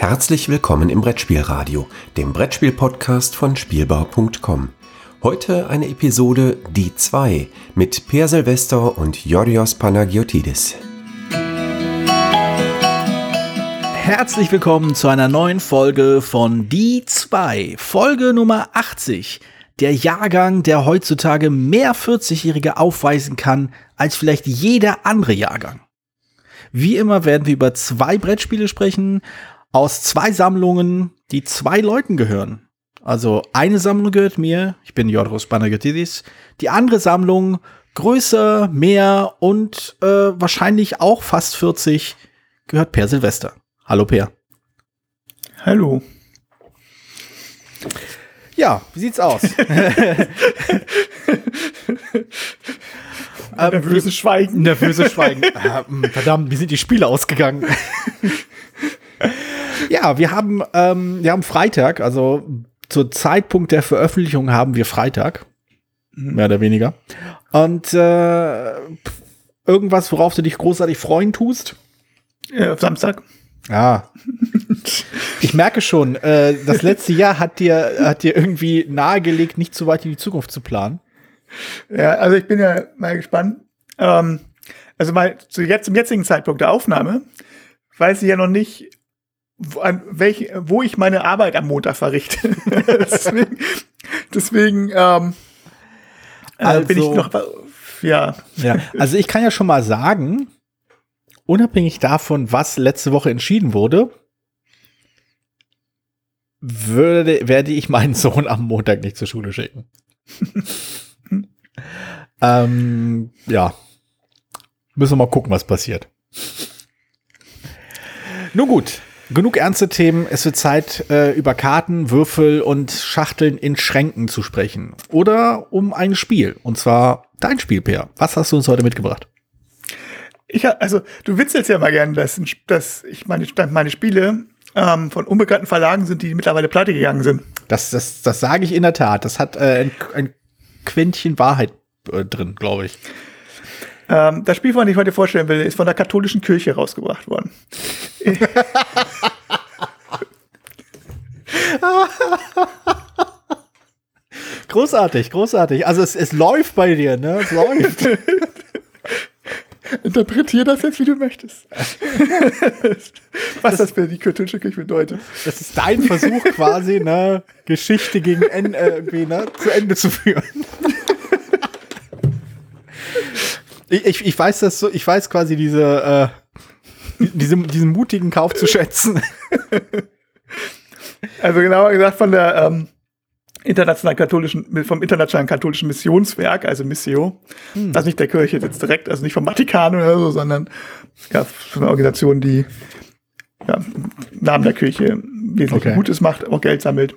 Herzlich willkommen im Brettspielradio, dem Brettspiel-Podcast von Spielbau.com. Heute eine Episode Die 2 mit Per Silvester und Yorios Panagiotidis. Herzlich willkommen zu einer neuen Folge von Die 2, Folge Nummer 80. Der Jahrgang, der heutzutage mehr 40-Jährige aufweisen kann als vielleicht jeder andere Jahrgang. Wie immer werden wir über zwei Brettspiele sprechen, aus zwei Sammlungen, die zwei Leuten gehören. Also eine Sammlung gehört mir, ich bin Jodros Banagotidis. Die andere Sammlung größer, mehr und äh, wahrscheinlich auch fast 40 gehört Per Silvester. Hallo Per. Hallo. Ja, wie sieht's aus? Nervöses Schweigen. Nervöses Schweigen. Ah, mh, verdammt, wie sind die Spiele ausgegangen? ja, wir haben, ähm, wir haben Freitag, also zur Zeitpunkt der Veröffentlichung haben wir Freitag. Mehr oder weniger. Und äh, irgendwas, worauf du dich großartig freuen tust? Ja, auf Samstag. Ja. Ich merke schon, äh, das letzte Jahr hat dir, hat dir irgendwie nahegelegt, nicht zu weit in die Zukunft zu planen. Ja, also ich bin ja mal gespannt. Ähm, also mal zu jetzt, zum jetzigen Zeitpunkt der Aufnahme weiß ich ja noch nicht, an welch, wo ich meine Arbeit am Montag verrichte. deswegen deswegen ähm, also, bin ich Also- noch, ja, Ja, also ich kann ja schon mal sagen, unabhängig davon, was letzte Woche entschieden wurde, würde, werde ich meinen Sohn am Montag nicht zur Schule schicken. ähm, ja. Müssen wir mal gucken, was passiert. Nun gut, genug ernste Themen. Es wird Zeit, äh, über Karten, Würfel und Schachteln in Schränken zu sprechen. Oder um ein Spiel. Und zwar dein Spiel, Per. Was hast du uns heute mitgebracht? Ich, ha- also, du witzelst ja mal gern, dass, dass ich meine, meine Spiele ähm, von unbekannten Verlagen sind, die mittlerweile pleite gegangen sind. Das, das, das sage ich in der Tat. Das hat äh, ein, ein Quäntchen Wahrheit äh, drin, glaube ich. Ähm, das Spiel, von dem ich heute vorstellen will, ist von der katholischen Kirche rausgebracht worden. Großartig, großartig. Also es, es läuft bei dir, ne? Es läuft. Interpretier das jetzt, wie du möchtest. Was das, für die katholische Kirche bedeutet. Das ist dein Versuch quasi, ne? Geschichte gegen Ende, äh, ne? zu Ende zu führen. Ich, ich, ich weiß das so, ich weiß quasi diese, äh, diese, diesen mutigen Kauf zu schätzen. Also genauer gesagt von der ähm, internationalen katholischen, vom internationalen katholischen Missionswerk, also Missio. Also nicht der Kirche jetzt direkt, also nicht vom Vatikan oder so, sondern ja, von einer Organisation, die ja, im Namen der Kirche wesentlich Okay. Gutes macht, auch Geld sammelt.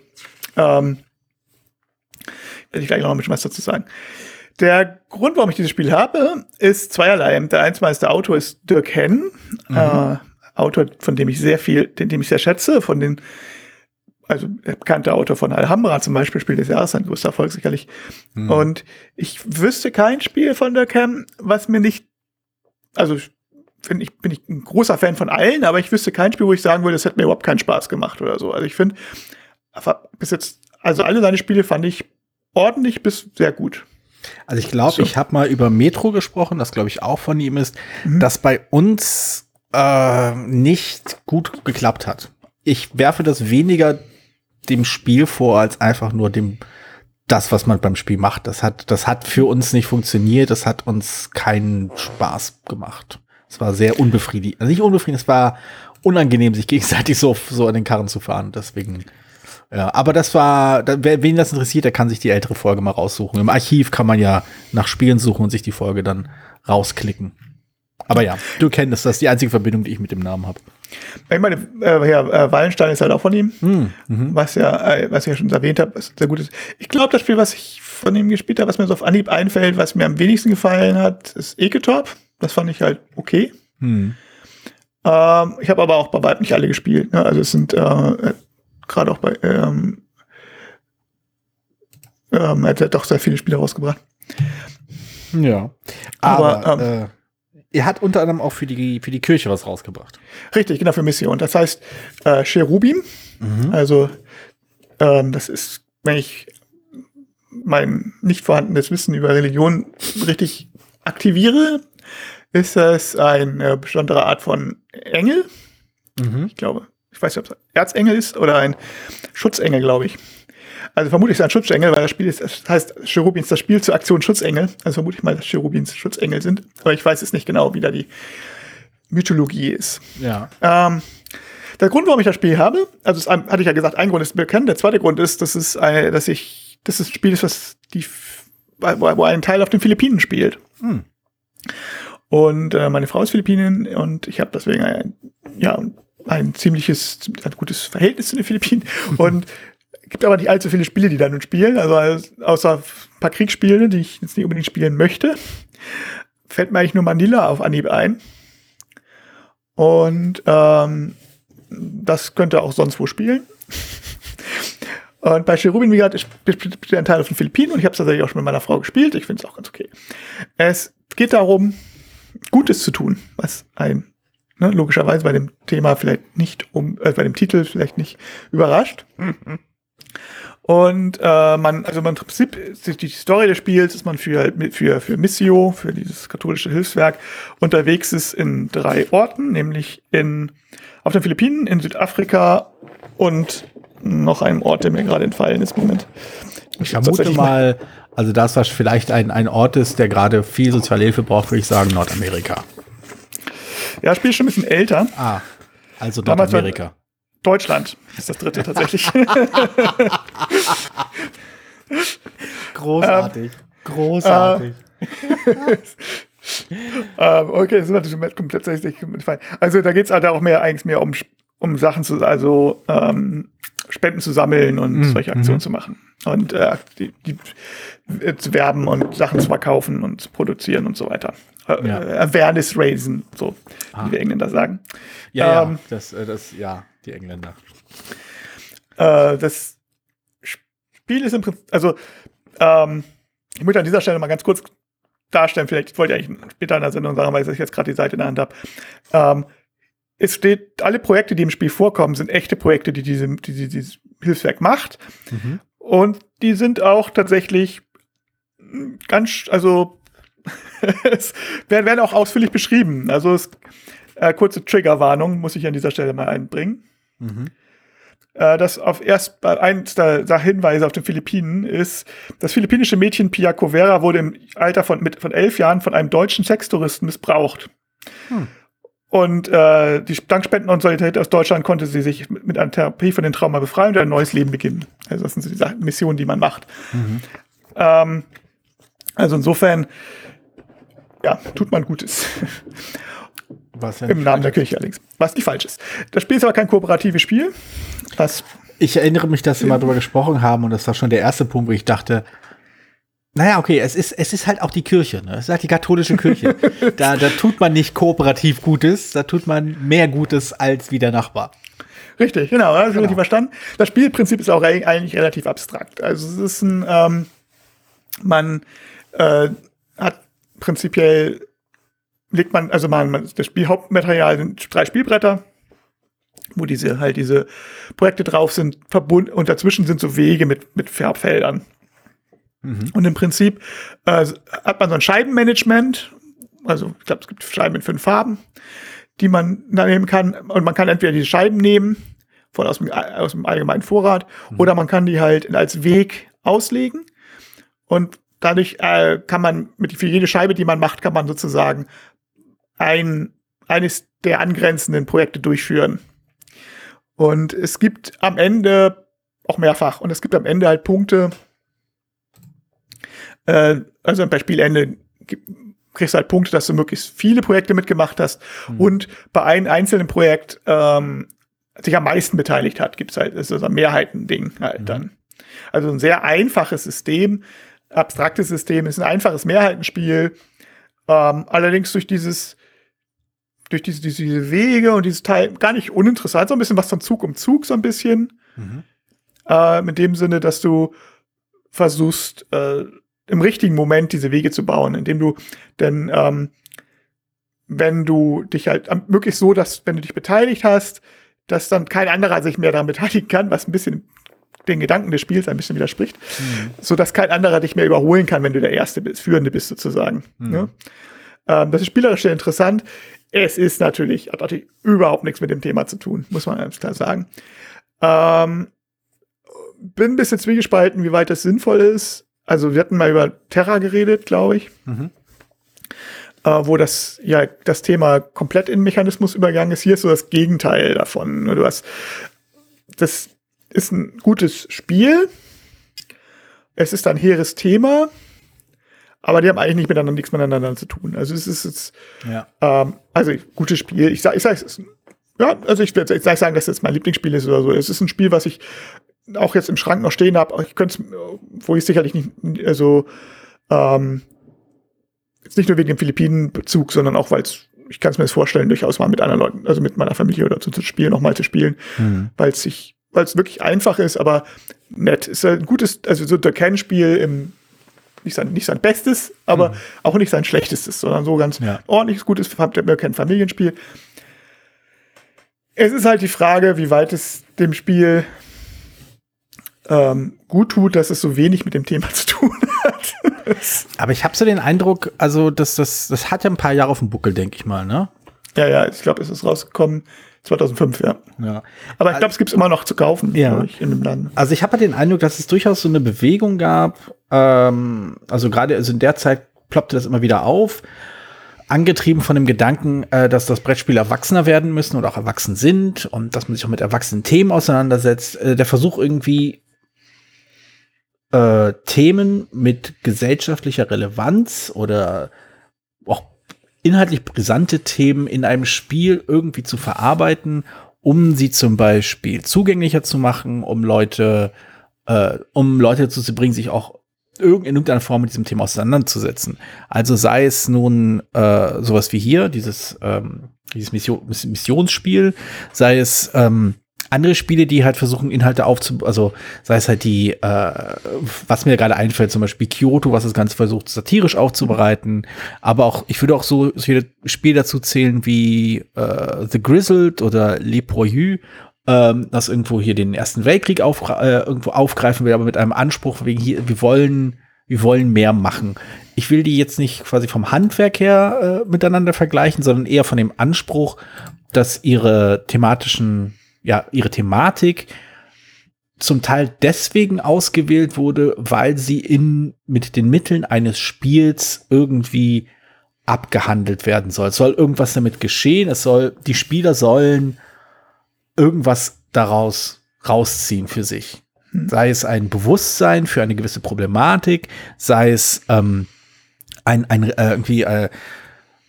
Ähm, werde ich gleich noch ein bisschen was dazu sagen. Der Grund, warum ich dieses Spiel habe, ist zweierlei. Der einstmeiste Autor ist Dirk Henn, äh, Autor, von dem ich sehr viel, den, dem ich sehr schätze, von den also der bekannte Autor von Alhambra zum Beispiel, Spiel des Jahres, ein größter Erfolg sicherlich. Und ich wüsste kein Spiel von der Cam, was mir nicht, also ich find, ich bin ich ein großer Fan von allen, aber ich wüsste kein Spiel, wo ich sagen würde, es hätte mir überhaupt keinen Spaß gemacht oder so. Also ich finde, bis jetzt, also alle seine Spiele fand ich ordentlich bis sehr gut. Also ich glaube, So. ich habe mal über Metro gesprochen, das glaube ich auch von ihm ist, Mhm. das bei uns äh, nicht gut geklappt hat. Ich werfe das weniger dem Spiel vor, als einfach nur dem das, was man beim Spiel macht. Das hat, das hat für uns nicht funktioniert, das hat uns keinen Spaß gemacht. Es war sehr unbefriedigend. Also nicht unbefriedigend, es war unangenehm, sich gegenseitig so, so an den Karren zu fahren. Deswegen. Ja, aber das war, wer, wen das interessiert, der kann sich die ältere Folge mal raussuchen. Im Archiv kann man ja nach Spielen suchen und sich die Folge dann rausklicken. Aber ja, du kennst das, ist die einzige Verbindung, die ich mit dem Namen habe. Ich meine, äh, ja, äh, Wallenstein ist halt auch von ihm, Hm, mhm. was ja, äh, was ich ja schon erwähnt habe, was sehr gut ist. Ich glaube, das Spiel, was ich von ihm gespielt habe, was mir so auf Anhieb einfällt, was mir am wenigsten gefallen hat, ist Eketop. Das fand ich halt okay. Hm. Ähm, ich habe aber auch bei Weib nicht alle gespielt. Ne? Also es sind äh, gerade auch bei ähm, ähm, er hat ja doch sehr viele Spiele rausgebracht. Ja. Aber, Aber, äh, er hat unter anderem auch für die, für die Kirche was rausgebracht. Richtig, genau, für Mission. Das heißt, äh, Cherubim, also ähm, das ist, wenn ich mein nicht vorhandenes Wissen über Religion richtig aktiviere, ist das eine besondere Art von Engel. Ich glaube, weiß nicht, ob es Erzengel ist oder ein Schutzengel, glaube ich. Also vermutlich ist es ein Schutzengel, weil das Spiel ist, das heißt Cherubins das Spiel zur Aktion Schutzengel. Also vermute ich mal, dass Cherubins Schutzengel sind. Aber ich weiß es nicht genau, wie da die Mythologie ist. Ja. Ähm, der Grund, warum ich das Spiel habe, also es, hatte ich ja gesagt, ein Grund ist bekannt. Der zweite Grund ist, dass es, ein, dass ich, dass es ein Spiel ist, was die, wo, wo ein Teil auf den Philippinen spielt. Hm. Und äh, meine Frau ist Philippinin und ich habe deswegen ein, ja, ein ziemliches, ein gutes Verhältnis zu den Philippinen. Und gibt aber nicht allzu viele Spiele, die da nun spielen. Also außer ein paar Kriegsspiele, die ich jetzt nicht unbedingt spielen möchte, fällt mir eigentlich nur Manila auf Anhieb ein. Und ähm, das könnte auch sonst wo spielen. Und bei Cherubin, wie gesagt, spielt ein Teil auf den Philippinen und ich habe es tatsächlich auch schon mit meiner Frau gespielt. Ich finde es auch ganz okay. Es geht darum, Gutes zu tun, was ein ne, logischerweise bei dem Thema vielleicht nicht um, äh, bei dem Titel vielleicht nicht überrascht. Und äh, man, also man im Prinzip die Story des Spiels ist man für für für Missio, für dieses katholische Hilfswerk unterwegs ist in drei Orten, nämlich in auf den Philippinen, in Südafrika und noch einem Ort, der mir gerade entfallen ist. Moment. Ich vermute mal, also das, was vielleicht ein, ein Ort ist, der gerade viel Sozialhilfe braucht, würde ich sagen Nordamerika. Ja, Spiel ist schon ein bisschen älter. Ah, also Nordamerika. Deutschland ist das dritte tatsächlich. Großartig. Großartig. ähm, okay, das kommt tatsächlich fein. Also da geht es halt auch mehr eigentlich mehr um, um Sachen zu, also ähm, Spenden zu sammeln und mm, solche Aktionen mm. zu machen. Und äh, die, die äh, zu werben und Sachen zu verkaufen und zu produzieren und so weiter. Äh, ja. Awareness raisen, so ah. wie wir Engländer sagen. Ja, ähm, ja das, äh, das, ja, die Engländer. Äh, das Spiel ist im Prinzip, also ähm, ich möchte an dieser Stelle mal ganz kurz darstellen, vielleicht wollte ich eigentlich später in der Sendung sagen, weil ich jetzt gerade die Seite in der Hand habe. Ähm, es steht, alle Projekte, die im Spiel vorkommen, sind echte Projekte, die diese, die, dieses Hilfswerk macht. Mhm. Und die sind auch tatsächlich ganz, also es werden, werden auch ausführlich beschrieben. Also es, äh, kurze Triggerwarnung muss ich an dieser Stelle mal einbringen. Mhm. Äh, das auf erst eins der Hinweise auf den Philippinen ist, das philippinische Mädchen Pia Covera wurde im Alter von, mit, von elf Jahren von einem deutschen Sextouristen missbraucht. Hm. Und äh, die Dankspenden und Solidarität aus Deutschland konnte sie sich mit, einer Therapie von den Trauma befreien und ein neues Leben beginnen. Also das sind so die Missionen, die man macht. Mhm. Ähm, also insofern, ja, tut man Gutes. Was Im Namen der Kirche allerdings. Was nicht falsch ist. Das Spiel ist aber kein kooperatives Spiel. Das ich erinnere mich, dass wir mal drüber gesprochen haben und das war schon der erste Punkt, wo ich dachte, naja, okay, es ist, es ist halt auch die Kirche, ne? Es ist halt die katholische Kirche. da, da tut man nicht kooperativ Gutes, da tut man mehr Gutes als wie der Nachbar. Richtig, genau, das ist genau. relativ verstanden. Das Spielprinzip ist auch eigentlich relativ abstrakt. Also es ist ein, ähm, man äh, hat prinzipiell legt man, also man, das Spielhauptmaterial sind drei Spielbretter, wo diese halt diese Projekte drauf sind, verbunden und dazwischen sind so Wege mit, mit Farbfeldern. Mhm. Und im Prinzip äh, hat man so ein Scheibenmanagement. Also ich glaube, es gibt Scheiben mit fünf Farben, die man da nehmen kann. Und man kann entweder diese Scheiben nehmen von aus dem, aus dem allgemeinen Vorrat mhm. oder man kann die halt als Weg auslegen. Und dadurch äh, kann man mit für jede Scheibe, die man macht, kann man sozusagen ein eines der angrenzenden Projekte durchführen. Und es gibt am Ende auch mehrfach und es gibt am Ende halt Punkte, äh, also bei Spielende kriegst du halt Punkte, dass du möglichst viele Projekte mitgemacht hast mhm. und bei einem einzelnen Projekt ähm, sich am meisten beteiligt hat, gibt es halt, ist also ein Mehrheiten-Ding halt mhm. dann. Also ein sehr einfaches System, abstraktes System, ist ein einfaches Mehrheitenspiel. Ähm, allerdings durch dieses, durch diese, diese Wege und dieses Teil gar nicht uninteressant, so ein bisschen was von Zug um Zug, so ein bisschen. Mhm. Äh, mit dem Sinne, dass du versuchst, äh, im richtigen Moment diese Wege zu bauen, indem du denn ähm, wenn du dich halt möglichst so, dass wenn du dich beteiligt hast, dass dann kein anderer sich mehr daran beteiligen kann, was ein bisschen den Gedanken des Spiels ein bisschen widerspricht, mhm. so dass kein anderer dich mehr überholen kann, wenn du der Erste bist, Führende bist sozusagen. Mhm. Ne? Ähm, das ist spielerisch sehr interessant. Es ist natürlich, hat natürlich überhaupt nichts mit dem Thema zu tun, muss man ganz klar sagen. Ähm, bin ein bisschen zwiegespalten, wie weit das sinnvoll ist. Also wir hatten mal über Terra geredet, glaube ich. Mhm. Äh, wo das ja das Thema komplett in Mechanismus übergegangen ist. Hier ist so das Gegenteil davon. Du hast das ist ein gutes Spiel. Es ist ein hehres Thema, aber die haben eigentlich nicht miteinander nichts miteinander zu tun. Also es ist jetzt, ja. ähm, also gutes Spiel. Ich sag, ich sag, es ist, ja, also ich würde sag sagen, dass es mein Lieblingsspiel ist oder so. Es ist ein Spiel, was ich auch jetzt im Schrank noch stehen habe. Ich könnte wo ich sicherlich nicht, also ähm, jetzt nicht nur wegen dem Philippinen-Bezug, sondern auch, weil es ich kann es mir das vorstellen, durchaus mal mit anderen Leuten, also mit meiner Familie oder so zu spielen, nochmal zu spielen, mhm. weil es sich weil es wirklich einfach ist, aber nett. Ist ein gutes, also so der Kernspiel im nicht sein, nicht sein Bestes, aber mhm. auch nicht sein Schlechtestes, sondern so ganz ja. ordentliches, gutes kein Familienspiel. Es ist halt die Frage, wie weit es dem Spiel ähm, gut tut, dass es so wenig mit dem Thema zu tun hat. aber ich habe so den Eindruck, also das, das, das hat ja ein paar Jahre auf dem Buckel, denke ich mal, ne? Ja, ja, ich glaube, es ist rausgekommen 2005, ja. ja. Aber ich glaube, es gibt es immer noch zu kaufen, ja. ich, in dem Land. Also ich habe halt den Eindruck, dass es durchaus so eine Bewegung gab. Ähm, also gerade also in der Zeit ploppte das immer wieder auf. Angetrieben von dem Gedanken, äh, dass das Brettspiel erwachsener werden müssen oder auch erwachsen sind und dass man sich auch mit erwachsenen Themen auseinandersetzt. Äh, der Versuch irgendwie äh, Themen mit gesellschaftlicher Relevanz oder auch inhaltlich brisante Themen in einem Spiel irgendwie zu verarbeiten, um sie zum Beispiel zugänglicher zu machen, um Leute, äh, um Leute dazu zu bringen, sich auch in irgendeiner Form mit diesem Thema auseinanderzusetzen. Also sei es nun äh, sowas wie hier, dieses, ähm, dieses Mission, Missionsspiel, sei es ähm, andere Spiele, die halt versuchen, Inhalte aufzu, also sei es halt die, äh, was mir gerade einfällt, zum Beispiel Kyoto, was das Ganze versucht, satirisch aufzubereiten, aber auch, ich würde auch so viele Spiele dazu zählen wie äh, The Grizzled oder Le Proyu, ähm, das irgendwo hier den Ersten Weltkrieg auf, äh, irgendwo aufgreifen will, aber mit einem Anspruch, wegen hier, wir wollen, wir wollen mehr machen. Ich will die jetzt nicht quasi vom Handwerk her äh, miteinander vergleichen, sondern eher von dem Anspruch, dass ihre thematischen ja, ihre Thematik zum Teil deswegen ausgewählt wurde, weil sie in, mit den Mitteln eines Spiels irgendwie abgehandelt werden soll. Es soll irgendwas damit geschehen. Es soll, die Spieler sollen irgendwas daraus rausziehen für sich. Hm. Sei es ein Bewusstsein für eine gewisse Problematik, sei es ähm, ein, ein äh, irgendwie äh,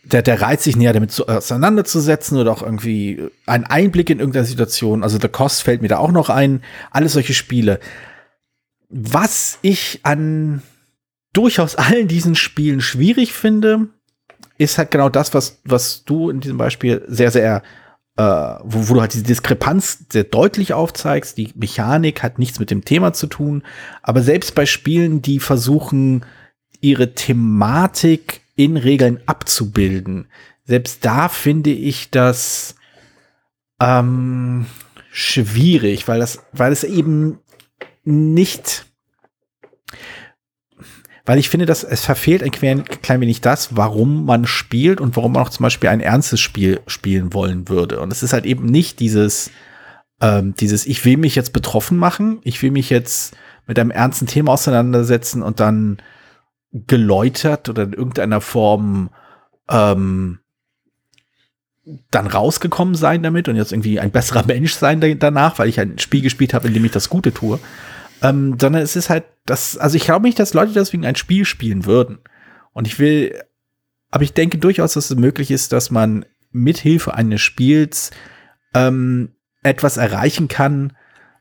der, der Reiz, sich näher damit zu, auseinanderzusetzen oder auch irgendwie einen Einblick in irgendeine Situation. Also The Cost fällt mir da auch noch ein. Alles solche Spiele. Was ich an durchaus allen diesen Spielen schwierig finde, ist halt genau das, was, was du in diesem Beispiel sehr, sehr, äh, wo, wo du halt diese Diskrepanz sehr deutlich aufzeigst. Die Mechanik hat nichts mit dem Thema zu tun. Aber selbst bei Spielen, die versuchen, ihre Thematik in Regeln abzubilden. Selbst da finde ich das ähm, schwierig, weil das, weil es eben nicht, weil ich finde, dass es verfehlt ein klein, wenig das, warum man spielt und warum man auch zum Beispiel ein ernstes Spiel spielen wollen würde. Und es ist halt eben nicht dieses, ähm, dieses, ich will mich jetzt betroffen machen, ich will mich jetzt mit einem ernsten Thema auseinandersetzen und dann geläutert oder in irgendeiner Form ähm, dann rausgekommen sein damit und jetzt irgendwie ein besserer Mensch sein danach, weil ich ein Spiel gespielt habe, in dem ich das Gute tue. Ähm, sondern es ist halt das, also ich glaube nicht, dass Leute deswegen ein Spiel spielen würden. Und ich will, aber ich denke durchaus, dass es möglich ist, dass man mithilfe eines Spiels ähm, etwas erreichen kann,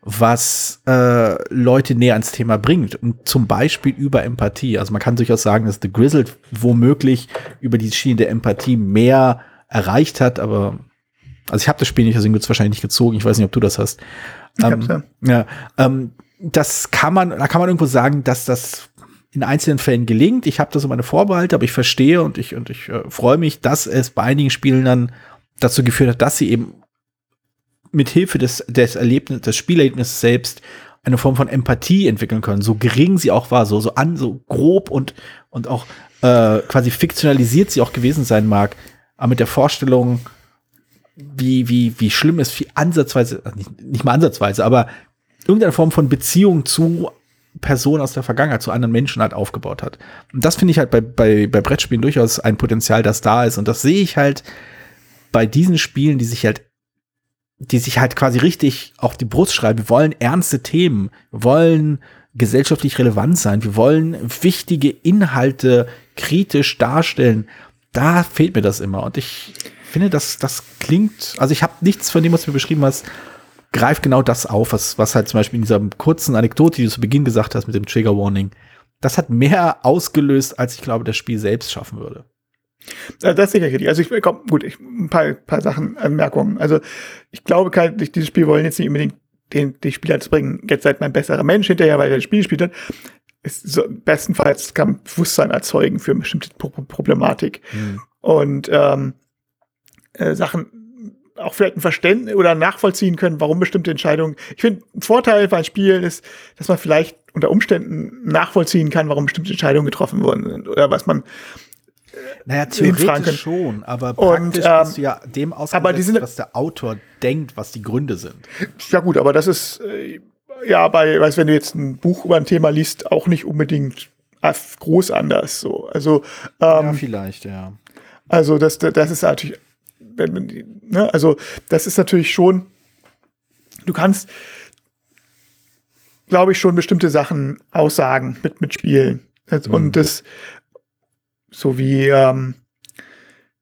was äh, Leute näher ans Thema bringt. Und zum Beispiel über Empathie. Also man kann durchaus sagen, dass The Grizzled womöglich über die Schiene der Empathie mehr erreicht hat, aber also ich habe das Spiel nicht, deswegen wird es wahrscheinlich nicht gezogen. Ich weiß nicht, ob du das hast. Ähm, ja, ja ähm, das kann man, da kann man irgendwo sagen, dass das in einzelnen Fällen gelingt. Ich habe da so meine Vorbehalte, aber ich verstehe und ich, und ich äh, freue mich, dass es bei einigen Spielen dann dazu geführt hat, dass sie eben mit Hilfe des, des Erlebnis, des Spielerlebnisses selbst eine Form von Empathie entwickeln können, so gering sie auch war, so, so an, so grob und, und auch äh, quasi fiktionalisiert sie auch gewesen sein mag, aber mit der Vorstellung, wie, wie, wie schlimm es viel ansatzweise, nicht, nicht mal ansatzweise, aber irgendeine Form von Beziehung zu Personen aus der Vergangenheit, zu anderen Menschen halt aufgebaut hat. Und das finde ich halt bei, bei, bei Brettspielen durchaus ein Potenzial, das da ist. Und das sehe ich halt bei diesen Spielen, die sich halt die sich halt quasi richtig auf die Brust schreiben. Wir wollen ernste Themen, wir wollen gesellschaftlich relevant sein, wir wollen wichtige Inhalte kritisch darstellen. Da fehlt mir das immer. Und ich finde, das, das klingt, also ich habe nichts von dem, was du mir beschrieben hast, greift genau das auf, was, was halt zum Beispiel in dieser kurzen Anekdote, die du zu Beginn gesagt hast mit dem Trigger Warning, das hat mehr ausgelöst, als ich glaube, das Spiel selbst schaffen würde. Das ist sicher richtig. Also ich komm, gut, ich, ein paar, paar Sachen, Anmerkungen. Also ich glaube, kein, dieses Spiel wollen jetzt nicht unbedingt den, die Spieler zu bringen, jetzt seid mein besserer Mensch hinterher, weil er das Spiel gespielt hat. Ist so, bestenfalls kann Bewusstsein erzeugen für eine bestimmte Pro Problematik. Mhm. Und ähm, äh, Sachen auch vielleicht ein Verständnis oder nachvollziehen können, warum bestimmte Entscheidungen. Ich finde, ein Vorteil bei Spielen ist, dass man vielleicht unter Umständen nachvollziehen kann, warum bestimmte Entscheidungen getroffen worden sind oder was man naja, theoretisch schon, aber praktisch und, ähm, du ja dem sind, was der Autor denkt, was die Gründe sind. Ja gut, aber das ist äh, ja bei, weißt wenn du jetzt ein Buch über ein Thema liest, auch nicht unbedingt groß anders. So, also ähm, ja, vielleicht, ja. Also das, das ist natürlich, wenn man, ne, also das ist natürlich schon, du kannst, glaube ich, schon bestimmte Sachen aussagen mit mit Spielen. Und mhm. das so wie, ähm,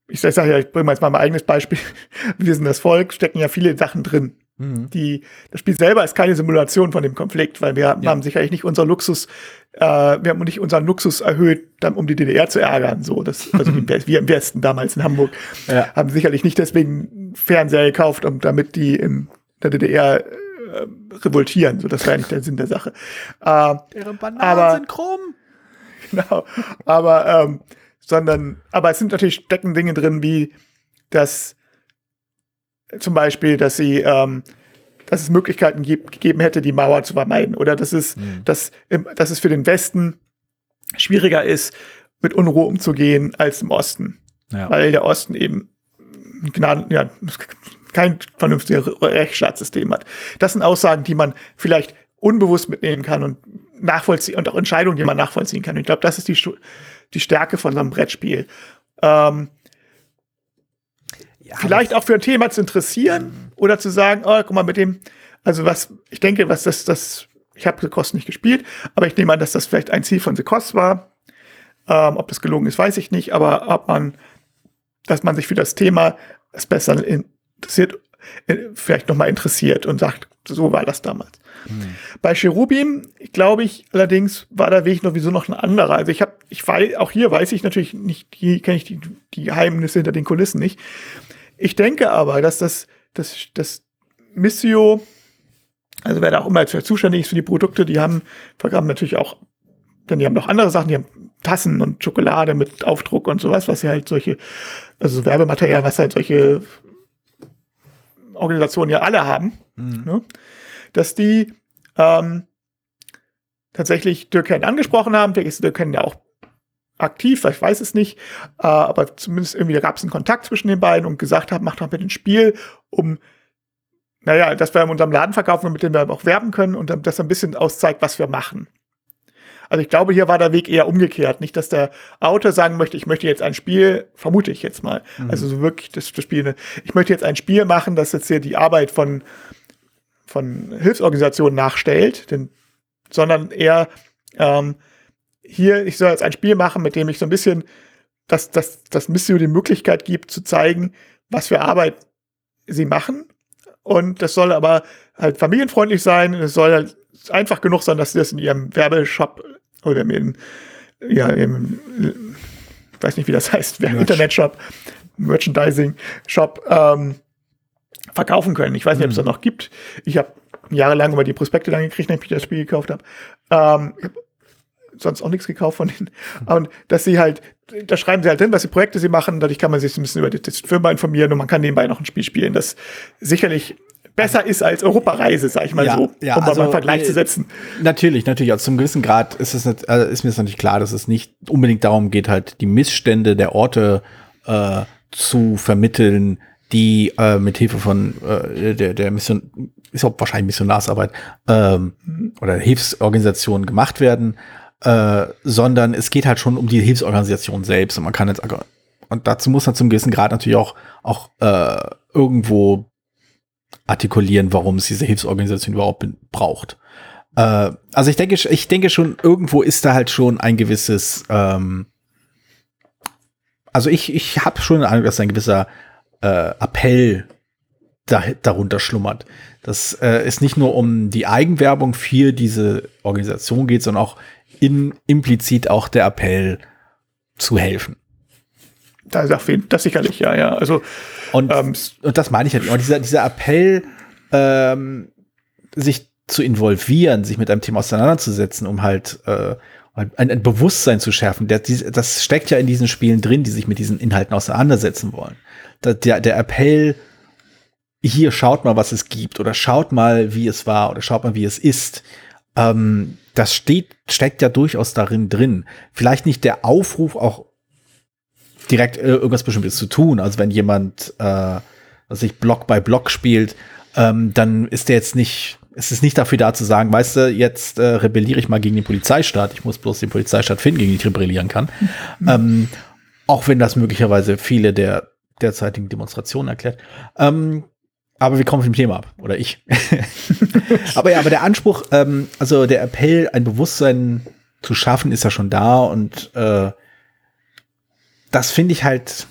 ich sage ja, ich bringe jetzt mal mein eigenes Beispiel. Wir sind das Volk, stecken ja viele Sachen drin. Mhm. Die, das Spiel selber ist keine Simulation von dem Konflikt, weil wir ja. haben sicherlich nicht unser Luxus, äh, wir haben nicht unseren Luxus erhöht, dann, um die DDR zu ärgern. So, das, also wir im Westen damals in Hamburg ja. haben sicherlich nicht deswegen Fernseher gekauft, um damit die in der DDR äh, revoltieren. So, das wäre nicht der Sinn der Sache. Äh, Ihre Bananen aber, sind krumm. Genau. Aber ähm, sondern, aber es sind natürlich stecken Dinge drin, wie dass zum Beispiel, dass sie, ähm, dass es Möglichkeiten gibt, gegeben hätte, die Mauer zu vermeiden oder dass es, mhm. dass, dass es für den Westen schwieriger ist, mit Unruhe umzugehen als im Osten, ja. weil der Osten eben Gnaden, ja, kein vernünftiges Rechtsstaatssystem hat. Das sind Aussagen, die man vielleicht unbewusst mitnehmen kann und nachvollziehen und auch Entscheidungen, die man nachvollziehen kann. ich glaube, das ist die die Stärke von so einem Brettspiel. Ähm, ja, vielleicht auch für ein Thema zu interessieren mhm. oder zu sagen, oh, guck mal, mit dem, also was, ich denke, was das, das, ich habe The Cost nicht gespielt, aber ich nehme an, dass das vielleicht ein Ziel von The Cost war. Ähm, ob das gelungen ist, weiß ich nicht, aber ob man, dass man sich für das Thema es besser interessiert, vielleicht nochmal interessiert und sagt, so war das damals. Mhm. Bei Cherubim, glaube ich, allerdings war der Weg noch wieso noch ein anderer. Also ich habe, ich weiß, auch hier weiß ich natürlich nicht, hier kenne ich die, die Geheimnisse hinter den Kulissen nicht. Ich denke aber, dass das, das, das Missio, also wer da auch immer zuständig ist für die Produkte, die haben, vergraben natürlich auch, denn die haben noch andere Sachen, die haben Tassen und Schokolade mit Aufdruck und sowas, was sie halt solche, also Werbematerial, was halt solche Organisationen ja alle haben. Mhm. Ne? dass die ähm, tatsächlich Dirk angesprochen haben. Vielleicht ist Dirk ja auch aktiv, ich weiß es nicht, äh, aber zumindest irgendwie gab es einen Kontakt zwischen den beiden und gesagt haben, macht doch mit dem Spiel, um naja, dass wir in unserem Laden verkaufen und mit dem wir auch werben können und das ein bisschen auszeigt, was wir machen. Also ich glaube, hier war der Weg eher umgekehrt. Nicht, dass der Autor sagen möchte, ich möchte jetzt ein Spiel, vermute ich jetzt mal. Mhm. Also so wirklich das, das Spiel, ich möchte jetzt ein Spiel machen, das jetzt hier die Arbeit von von Hilfsorganisationen nachstellt, denn, sondern eher ähm, hier, ich soll jetzt ein Spiel machen, mit dem ich so ein bisschen das, das, das Missio die Möglichkeit gibt, zu zeigen, was für Arbeit sie machen. Und das soll aber halt familienfreundlich sein. Es soll halt einfach genug sein, dass sie das in ihrem Werbeshop oder in, ja, im, weiß nicht, wie das heißt, Internetshop, Merchandising-Shop, ähm, verkaufen können. Ich weiß nicht, ob es das mhm. noch gibt. Ich habe jahrelang über die Prospekte dann gekriegt, wenn ich das Spiel gekauft habe. Ähm, sonst auch nichts gekauft von denen. Und dass sie halt, da schreiben sie halt drin, was die Projekte sie machen. Dadurch kann man sich ein bisschen über die, die Firma informieren und man kann nebenbei noch ein Spiel spielen, das sicherlich besser ist als Europareise, sag ich mal Ja, so, ja, um also, mal einen Vergleich äh, zu setzen. Natürlich, natürlich. Also zum gewissen Grad ist es nicht, äh, ist mir das natürlich klar, dass es nicht unbedingt darum geht, halt die Missstände der Orte äh, zu vermitteln, die äh, mit Hilfe von äh, der, der Mission, ist auch wahrscheinlich Missionarsarbeit ähm, oder Hilfsorganisationen gemacht werden, äh, sondern es geht halt schon um die Hilfsorganisation selbst und man kann jetzt und dazu muss man zum gewissen Grad natürlich auch auch äh, irgendwo artikulieren, warum es diese Hilfsorganisation überhaupt braucht. Äh, also ich denke, ich denke schon, irgendwo ist da halt schon ein gewisses, ähm, also ich, ich habe schon den Eindruck, dass ein gewisser äh, Appell da, darunter schlummert. Dass äh, es nicht nur um die Eigenwerbung für diese Organisation geht, sondern auch in, implizit auch der Appell zu helfen. Da ist auf jeden das sicherlich, ja, ja. Also, Und, ähm, und das meine ich halt. Und dieser, dieser Appell, ähm, sich zu involvieren, sich mit einem Thema auseinanderzusetzen, um halt äh, ein, ein Bewusstsein zu schärfen. Der, dies- das steckt ja in diesen Spielen drin, die sich mit diesen Inhalten auseinandersetzen wollen. Da, der, der Appell, hier schaut mal, was es gibt, oder schaut mal, wie es war, oder schaut mal, wie es ist. Ähm, das steht, steckt ja durchaus darin drin. Vielleicht nicht der Aufruf, auch direkt äh, irgendwas Bestimmtes zu tun. Also wenn jemand, äh, was sich Block bei Block spielt, ähm, dann ist der jetzt nicht, es ist nicht dafür da zu sagen, weißt du, jetzt äh, rebelliere ich mal gegen den Polizeistaat. Ich muss bloß den Polizeistaat finden, gegen den ich rebellieren kann. Ähm, auch wenn das möglicherweise viele der derzeitigen Demonstrationen erklärt. Ähm, aber wir kommen vom Thema ab, oder ich. aber ja, aber der Anspruch, ähm, also der Appell, ein Bewusstsein zu schaffen, ist ja schon da und äh, das finde ich halt,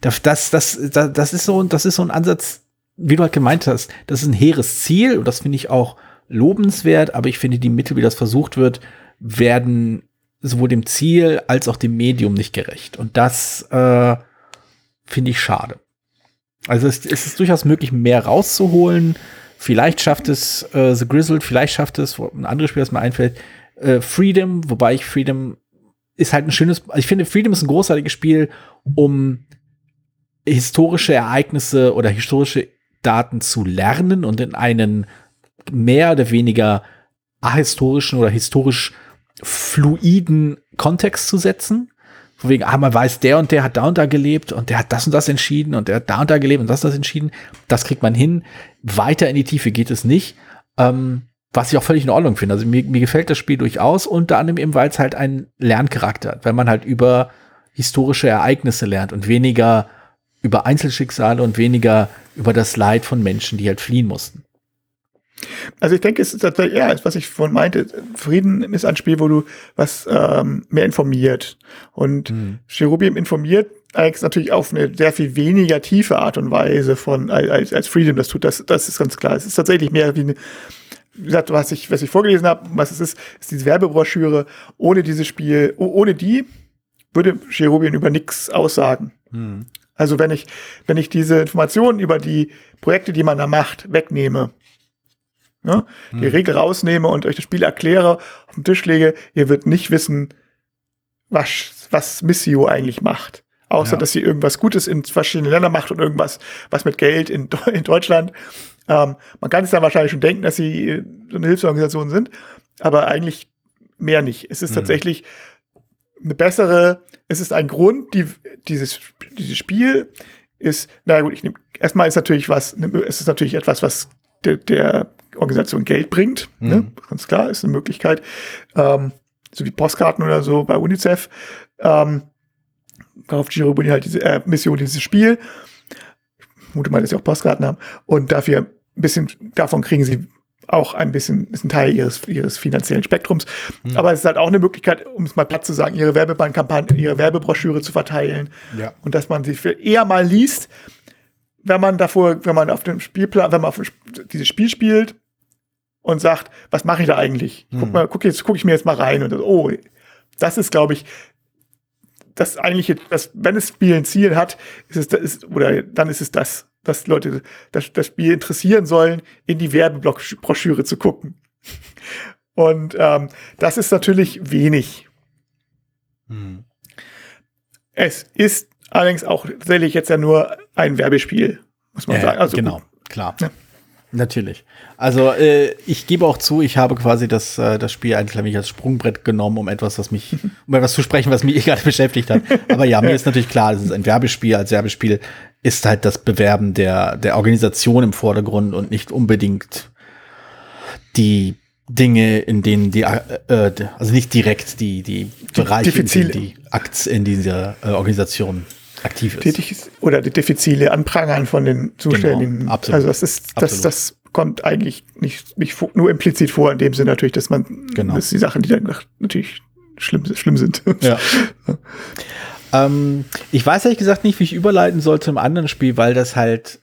das, das, das, das, ist so, das ist so ein Ansatz, wie du halt gemeint hast, das ist ein hehres Ziel und das finde ich auch lobenswert, aber ich finde die Mittel, wie das versucht wird, werden sowohl dem Ziel als auch dem Medium nicht gerecht. Und das äh, finde ich schade. Also es, es ist durchaus möglich, mehr rauszuholen. Vielleicht schafft es äh, The Grizzled, vielleicht schafft es, wo ein anderes Spiel, das mir einfällt, äh, Freedom, wobei ich Freedom ist halt ein schönes, also ich finde, Freedom ist ein großartiges Spiel, um historische Ereignisse oder historische Daten zu lernen und in einen mehr oder weniger ahistorischen oder historisch fluiden Kontext zu setzen. Von wegen, ah, man weiß, der und der hat da und da gelebt und der hat das und das entschieden und der hat da und da gelebt und das und das entschieden. Das kriegt man hin. Weiter in die Tiefe geht es nicht. Ähm, was ich auch völlig in Ordnung finde. Also mir, mir gefällt das Spiel durchaus, unter anderem eben, weil es halt einen Lerncharakter hat, weil man halt über historische Ereignisse lernt und weniger über Einzelschicksale und weniger über das Leid von Menschen, die halt fliehen mussten. Also ich denke, es ist tatsächlich, ja, was ich vorhin meinte, Frieden ist ein Spiel, wo du was ähm, mehr informiert. Und Hm. Cherubium informiert eigentlich natürlich auf eine sehr viel weniger tiefe Art und Weise von als, als Freedom das tut. Das, das ist ganz klar. Es ist tatsächlich mehr wie eine, wie gesagt, was ich, was ich vorgelesen habe, was es ist, ist diese Werbebroschüre. Ohne dieses Spiel, oh- ohne die würde Cherubium über nichts aussagen. Hm. Also wenn ich, wenn ich diese Informationen über die Projekte, die man da macht, wegnehme, ne, die Regel rausnehme und euch das Spiel erkläre, auf den Tisch lege, ihr wird nicht wissen, was, was Missio eigentlich macht. Außer, Ja. dass sie irgendwas Gutes in verschiedenen Ländern macht und irgendwas, was mit Geld in, in Deutschland. Ähm, man kann es dann wahrscheinlich schon denken, dass sie äh, so eine Hilfsorganisation sind, aber eigentlich mehr nicht. Es ist Mhm. tatsächlich eine bessere, es ist ein Grund, die, dieses, dieses Spiel ist, na gut, ich nehme, erstmal ist natürlich was, es ist natürlich etwas, was der, der Organisation Geld bringt, ne? Mhm. ganz klar, ist eine Möglichkeit, ähm, so wie Postkarten oder so bei UNICEF, ähm, kauft Girobuni halt diese äh, Mission, dieses Spiel. Ich vermute mal, dass sie auch Postkarten haben. Und dafür ein bisschen, davon kriegen sie auch ein bisschen, ist ein Teil ihres, ihres finanziellen Spektrums. Aber es ist halt auch eine Möglichkeit, um es mal platt zu sagen, ihre Werbekampagne, ihre Werbebroschüre zu verteilen. Ja. Und dass man sie für eher mal liest, wenn man davor, wenn man auf dem Spielplan, wenn man auf dieses Spiel spielt und sagt, was mache ich da eigentlich? Guck Hm. mal, guck jetzt, guck ich mir jetzt mal rein und das, oh, das ist, glaube ich, das eigentliche, das, wenn das Spiel ein Ziel hat, ist es das, ist, oder dann ist es das, dass Leute das, das Spiel interessieren sollen, in die Werbebroschüre zu gucken. Und ähm, das ist natürlich wenig. Hm. Es ist allerdings auch tatsächlich jetzt ja nur ein Werbespiel, muss man ja, sagen. Also, genau, klar. Ja. Natürlich. Also äh, ich gebe auch zu, ich habe quasi das, äh, das Spiel eigentlich als Sprungbrett genommen, um etwas, was mich, um etwas zu sprechen, was mich gerade beschäftigt hat. Aber ja, mir ist natürlich klar, es ist ein Werbespiel. Als Werbespiel ist halt das Bewerben der, der Organisation im Vordergrund und nicht unbedingt die Dinge, in denen die, äh, also nicht direkt die, die Bereiche, in denen die Akts in dieser äh, Organisation aktiv ist. Tätig ist. Oder die Defizile anprangern von den Zuständigen. Genau, absolut. Also das ist, das, das kommt eigentlich nicht, nicht nur implizit vor, in dem Sinne natürlich, dass man, genau. dass die Sachen, die dann natürlich schlimm, schlimm sind. Ja. ähm, ich weiß ehrlich gesagt nicht, wie ich überleiten soll zum anderen Spiel, weil das halt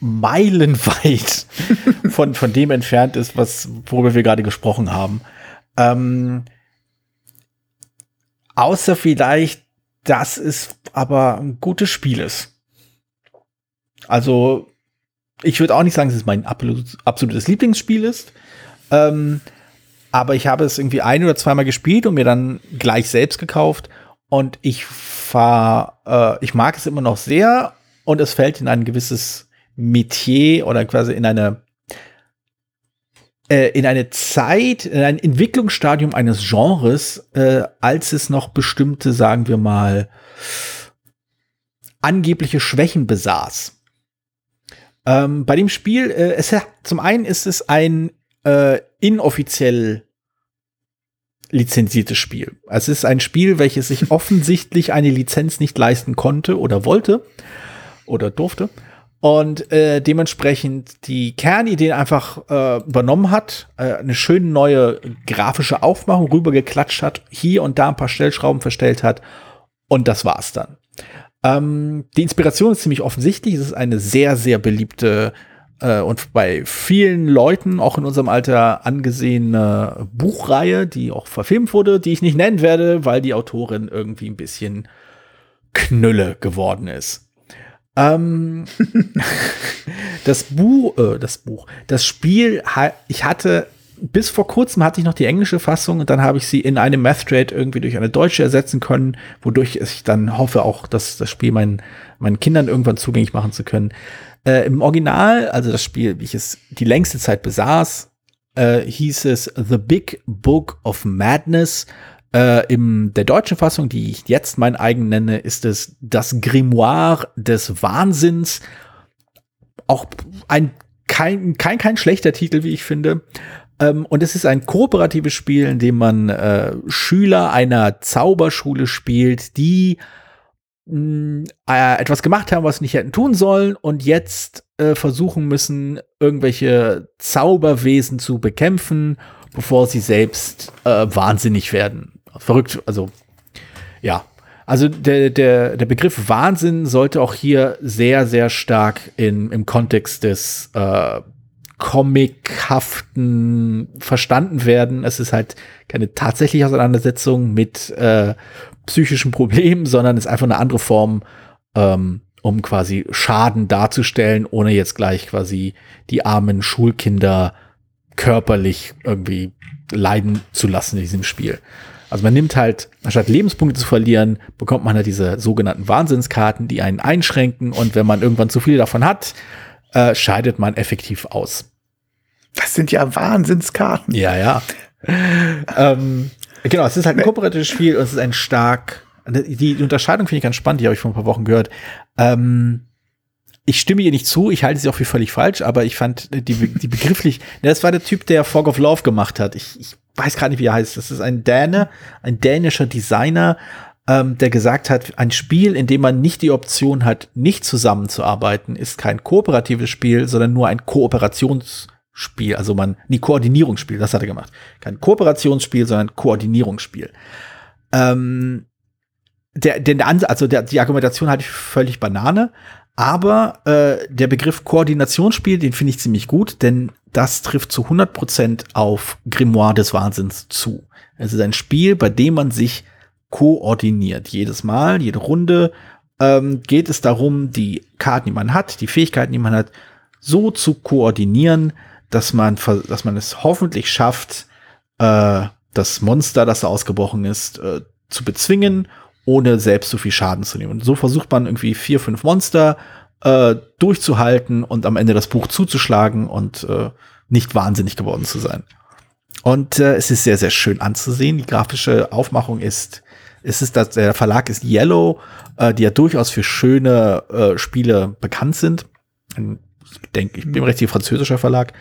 meilenweit von, von dem entfernt ist, was, worüber wir gerade gesprochen haben. Ähm, außer vielleicht, dass es aber ein gutes Spiel ist. Also, ich würde auch nicht sagen, dass es mein absolutes Lieblingsspiel ist. Ähm, aber ich habe es irgendwie ein oder zweimal gespielt und mir dann gleich selbst gekauft. Und ich fahr, äh, ich mag es immer noch sehr und es fällt in ein gewisses Metier oder quasi in eine äh, in eine Zeit, in ein Entwicklungsstadium eines Genres, äh, als es noch bestimmte, sagen wir mal, angebliche Schwächen besaß. Ähm, bei dem Spiel, äh, es zum einen ist es ein äh, inoffiziell lizenziertes Spiel. Es ist ein Spiel, welches sich offensichtlich eine Lizenz nicht leisten konnte oder wollte oder durfte und äh, dementsprechend die Kernidee einfach äh, übernommen hat, äh, eine schöne neue grafische Aufmachung rübergeklatscht hat, hier und da ein paar Stellschrauben verstellt hat und das war's dann. Ähm, die Inspiration ist ziemlich offensichtlich. Es ist eine sehr, sehr beliebte äh, und bei vielen Leuten, auch in unserem Alter, angesehene Buchreihe, die auch verfilmt wurde, die ich nicht nennen werde, weil die Autorin irgendwie ein bisschen Knülle geworden ist. Ähm, das Buch, äh, das Buch, das Spiel, ich hatte bis vor kurzem hatte ich noch die englische Fassung und dann habe ich sie in einem Math Trade irgendwie durch eine deutsche ersetzen können, wodurch ich dann hoffe auch, dass das Spiel meinen, meinen Kindern irgendwann zugänglich machen zu können. Äh, Im Original, also das Spiel, wie ich es die längste Zeit besaß, äh, hieß es The Big Book of Madness äh, in der deutschen Fassung, die ich jetzt mein eigen nenne, ist es das Grimoire des Wahnsinns. Auch ein kein, kein, kein schlechter Titel, wie ich finde. Ähm, und es ist ein kooperatives Spiel, in dem man äh, Schüler einer Zauberschule spielt, die mh, mm, äh, etwas gemacht haben, was sie nicht hätten tun sollen und jetzt äh, versuchen müssen, irgendwelche Zauberwesen zu bekämpfen, bevor sie selbst äh, wahnsinnig werden verrückt. Also, ja. Also der, der, der Begriff Wahnsinn sollte auch hier sehr, sehr stark in, im Kontext des äh, comichaften verstanden werden. Es ist halt keine tatsächliche Auseinandersetzung mit äh, psychischen Problemen, sondern ist einfach eine andere Form, ähm, um quasi Schaden darzustellen, ohne jetzt gleich quasi die armen Schulkinder körperlich irgendwie leiden zu lassen in diesem Spiel. Also man nimmt halt, anstatt Lebenspunkte zu verlieren, bekommt man halt diese sogenannten Wahnsinnskarten, die einen einschränken und wenn man irgendwann zu viele davon hat, äh, scheidet man effektiv aus. Das sind ja Wahnsinnskarten. Ja, ja. ähm, genau, es ist halt ein kooperatives Spiel und es ist ein stark. Die, die Unterscheidung finde ich ganz spannend, die habe ich vor ein paar Wochen gehört. Ähm, ich stimme ihr nicht zu, ich halte sie auch für völlig falsch, aber ich fand die, die begrifflich, das war der Typ, der Fog of Love gemacht hat. Ich, ich weiß gar nicht, wie er heißt. Das ist ein Däne, ein dänischer Designer, ähm, der gesagt hat, ein Spiel, in dem man nicht die Option hat, nicht zusammenzuarbeiten, ist kein kooperatives Spiel, sondern nur ein Kooperationsspiel. Also man, nie Koordinierungsspiel, das hat er gemacht. Kein Kooperationsspiel, sondern Koordinierungsspiel. Ähm, der, der, also der, die Argumentation hatte ich völlig Banane, aber äh, der Begriff Koordinationsspiel, den finde ich ziemlich gut, denn das trifft zu 100% auf Grimoire des Wahnsinns zu. Es ist ein Spiel, bei dem man sich koordiniert. Jedes Mal, jede Runde ähm, geht es darum, die Karten, die man hat, die Fähigkeiten, die man hat, so zu koordinieren, dass man, dass man es hoffentlich schafft, äh, das Monster, das da ausgebrochen ist, äh, zu bezwingen, ohne selbst so viel Schaden zu nehmen. Und so versucht man irgendwie vier, fünf Monster äh, durchzuhalten und am Ende das Buch zuzuschlagen und äh, nicht wahnsinnig geworden zu sein. Und äh, es ist sehr, sehr schön anzusehen. Die grafische Aufmachung ist, es ist das, der Verlag ist Yellow, äh, die ja durchaus für schöne äh, Spiele bekannt sind. Ich denke, ich bin richtig französischer Verlag.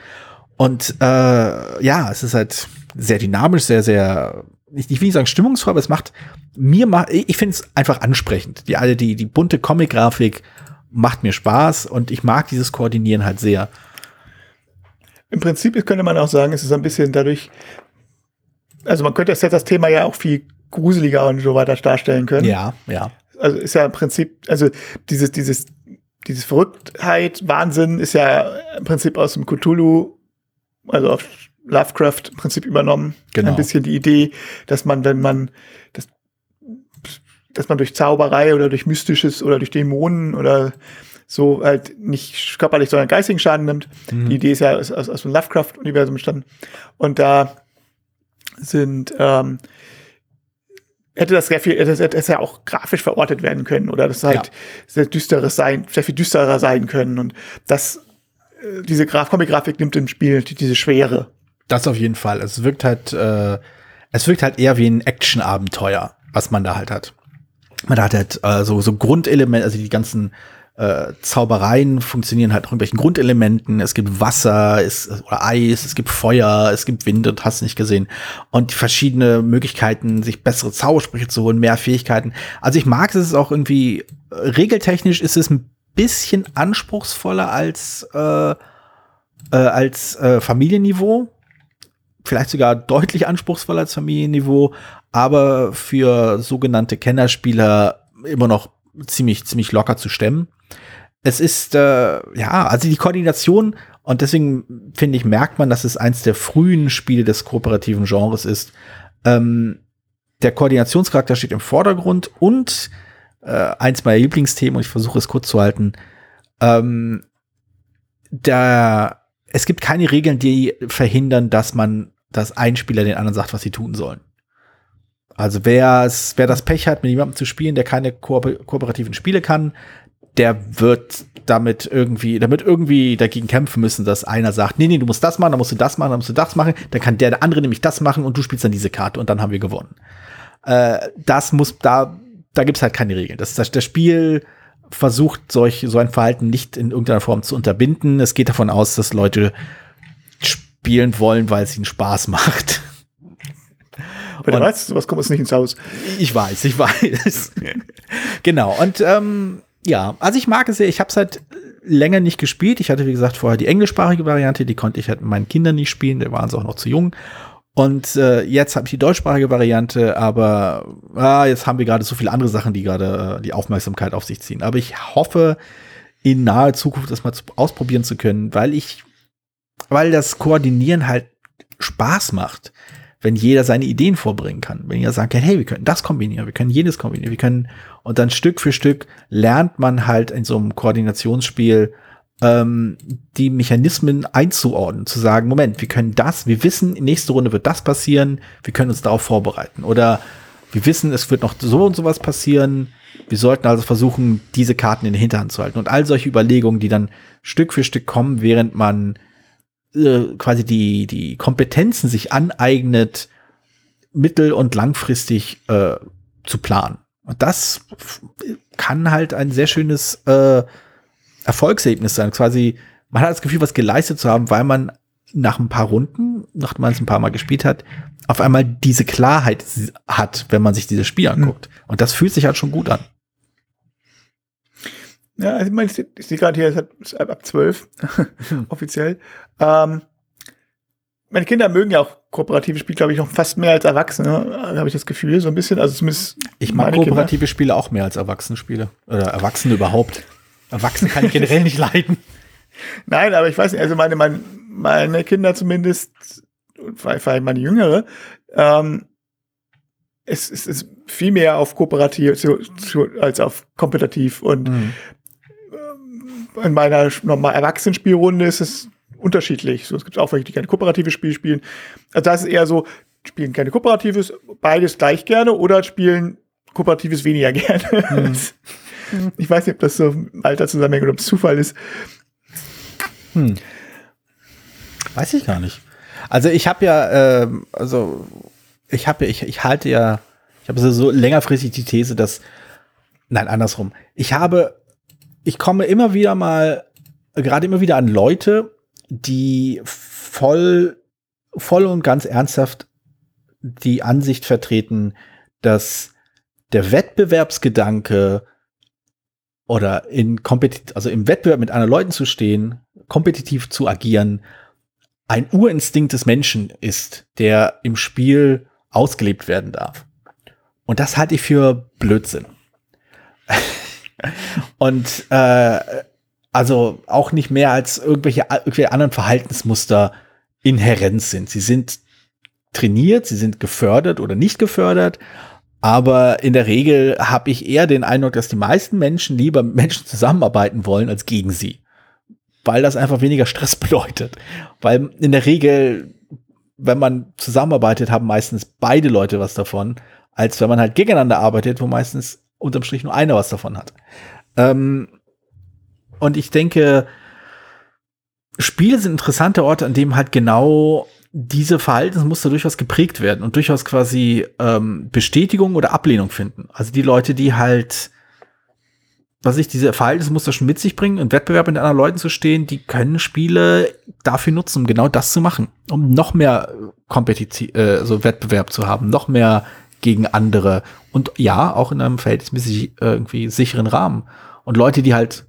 Und äh, ja, es ist halt sehr dynamisch, sehr, sehr, ich, ich will nicht sagen stimmungsvoll, aber es macht mir macht, ich finde es einfach ansprechend. Die alle, die, die bunte Comic-Grafik macht mir Spaß und ich mag dieses Koordinieren halt sehr. Im Prinzip könnte man auch sagen, es ist ein bisschen dadurch, also man könnte das Thema ja auch viel gruseliger und so weiter darstellen können. Ja, ja. Also ist ja im Prinzip, also dieses, dieses, dieses Verrücktheit, Wahnsinn ist ja im Prinzip aus dem Cthulhu, also auf Lovecraft im Prinzip übernommen. Genau. Ein bisschen die Idee, dass man, wenn man, das, dass man durch Zauberei oder durch Mystisches oder durch Dämonen oder so halt nicht körperlich, sondern geistigen Schaden nimmt. Mhm. Die Idee ist ja aus, aus, aus dem Lovecraft-Universum entstanden. Und da sind, ähm, hätte das sehr viel, das hätte ja auch grafisch verortet werden können oder das halt ja. sehr düsteres sein, sehr viel düsterer sein können. Und das, äh, diese Graf Comic-Grafik nimmt im Spiel diese Schwere. Das auf jeden Fall. Es wirkt halt, äh, es wirkt halt eher wie ein Action-Abenteuer, was man da halt hat. Man hat halt äh, so, so Grundelemente, also die ganzen äh, Zaubereien funktionieren halt nach irgendwelchen Grundelementen. Es gibt Wasser, es, oder Eis, es gibt Feuer, es gibt Wind und hast nicht gesehen. Und verschiedene Möglichkeiten, sich bessere Zaubersprüche zu holen, mehr Fähigkeiten. Also ich mag es auch irgendwie, äh, regeltechnisch ist es ein bisschen anspruchsvoller als, äh, äh, als äh, Familienniveau. Vielleicht sogar deutlich anspruchsvoller als Familienniveau, aber für sogenannte Kennerspieler immer noch ziemlich, ziemlich locker zu stemmen es ist, äh, ja, also die Koordination und deswegen finde ich, merkt man, dass es eins der frühen Spiele des kooperativen Genres ist. Ähm, der Koordinationscharakter steht im Vordergrund und äh, eins meiner Lieblingsthemen, und ich versuche es kurz zu halten, ähm, da, es gibt keine Regeln, die verhindern, dass man, dass ein Spieler den anderen sagt, was sie tun sollen. Also wer das Pech hat, mit jemandem zu spielen, der keine ko kooperativen Spiele kann, der wird damit irgendwie, damit irgendwie dagegen kämpfen müssen, dass einer sagt, nee, nee, du musst das machen, dann musst du das machen, dann musst du das machen, dann kann der, der andere nämlich das machen und du spielst dann diese Karte und dann haben wir gewonnen. Äh, das muss, da, da gibt's halt keine Regeln. Das, das, das Spiel versucht, solch, so ein Verhalten nicht in irgendeiner Form zu unterbinden. Es geht davon aus, dass Leute spielen wollen, weil es ihnen Spaß macht. Aber du weißt, sowas kommt uns nicht ins Haus. Ich weiß, ich weiß. genau. Und ähm, ja, also ich mag es sehr. Ich habe es halt länger nicht gespielt. Ich hatte, wie gesagt, vorher die englischsprachige Variante, die konnte ich halt mit meinen Kindern nicht spielen, da waren sie auch noch zu jung. Und äh, jetzt habe ich die deutschsprachige Variante, aber ah, jetzt haben wir gerade so viele andere Sachen, die gerade äh, die Aufmerksamkeit auf sich ziehen. Aber ich hoffe, in naher Zukunft das mal zu, ausprobieren zu können, weil ich, weil das Koordinieren halt Spaß macht wenn jeder seine Ideen vorbringen kann. Wenn jeder kann, hey, wir können das kombinieren, wir können jenes kombinieren, wir können, und dann Stück für Stück lernt man halt in so einem Koordinationsspiel ähm, die Mechanismen einzuordnen, zu sagen, Moment, wir können das, wir wissen, nächste Runde wird das passieren, wir können uns darauf vorbereiten. Oder wir wissen, es wird noch so und sowas passieren, wir sollten also versuchen, diese Karten in der Hinterhand zu halten. Und all solche Überlegungen, die dann Stück für Stück kommen, während man äh, quasi die, die Kompetenzen sich aneignet, mittel- und langfristig äh, zu planen. Und das kann halt ein sehr schönes äh, Erfolgserlebnis sein. Quasi, man hat das Gefühl, was geleistet zu haben, weil man nach ein paar Runden, nachdem man es ein paar Mal gespielt hat, auf einmal diese Klarheit hat, wenn man sich dieses Spiel anguckt. Mhm. Und das fühlt sich halt schon gut an. Ja, also ich meine, ich sehe gerade hier, es ist ab zwölf offiziell. Ähm, meine Kinder mögen ja auch kooperative Spiele, glaube ich, noch fast mehr als Erwachsene, habe ich das Gefühl, so ein bisschen. Also zumindest. Ich mag kooperative Kinder. Spiele auch mehr als Erwachsenenspiele. Oder Erwachsene überhaupt. Erwachsene kann ich generell nicht leiden. Nein, aber ich weiß nicht, also meine, meine, meine Kinder zumindest, vor allem meine Jüngere, ähm, es, es ist viel mehr auf kooperativ zu, zu, als auf kompetitiv und mhm in meiner normal Erwachsenenspielrunde ist es unterschiedlich. So, es gibt auch welche, die gerne kooperatives Spiel spielen. Also das ist eher so, spielen keine kooperatives, beides gleich gerne oder spielen kooperatives weniger gerne. Hm. ich weiß nicht, ob das so im Alter zusammenhängt oder ob es Zufall ist. Hm. Weiß ich gar nicht. Also ich habe ja, äh, also ich habe, ich, ich halte ja, ich habe so, so längerfristig die These, dass, nein, andersrum. Ich habe, ich komme immer wieder mal, gerade immer wieder an Leute, die voll, voll und ganz ernsthaft die Ansicht vertreten, dass der Wettbewerbsgedanke oder in Kompetit also im Wettbewerb mit anderen Leuten zu stehen, kompetitiv zu agieren, ein Urinstinkt des Menschen ist, der im Spiel ausgelebt werden darf. Und das halte ich für Blödsinn. und äh, also auch nicht mehr als irgendwelche, irgendwelche anderen Verhaltensmuster inhärent sind. Sie sind trainiert, sie sind gefördert oder nicht gefördert. Aber in der Regel habe ich eher den Eindruck, dass die meisten Menschen lieber mit Menschen zusammenarbeiten wollen als gegen sie. Weil das einfach weniger Stress bedeutet. Weil in der Regel, wenn man zusammenarbeitet, haben meistens beide Leute was davon, als wenn man halt gegeneinander arbeitet, wo meistens unterm Strich nur einer was davon hat. Ähm, und ich denke, Spiele sind interessante Orte, an dem halt genau diese Verhaltensmuster durchaus geprägt werden und durchaus quasi ähm, Bestätigung oder Ablehnung finden. Also die Leute, die halt, was ich diese Verhaltensmuster schon mit sich bringen, im Wettbewerb mit anderen Leuten zu stehen, die können Spiele dafür nutzen, um genau das zu machen, um noch mehr Kompetitiv, äh, so Wettbewerb zu haben, noch mehr gegen andere und ja, auch in einem verhältnismäßig äh, irgendwie sicheren Rahmen. Und Leute, die halt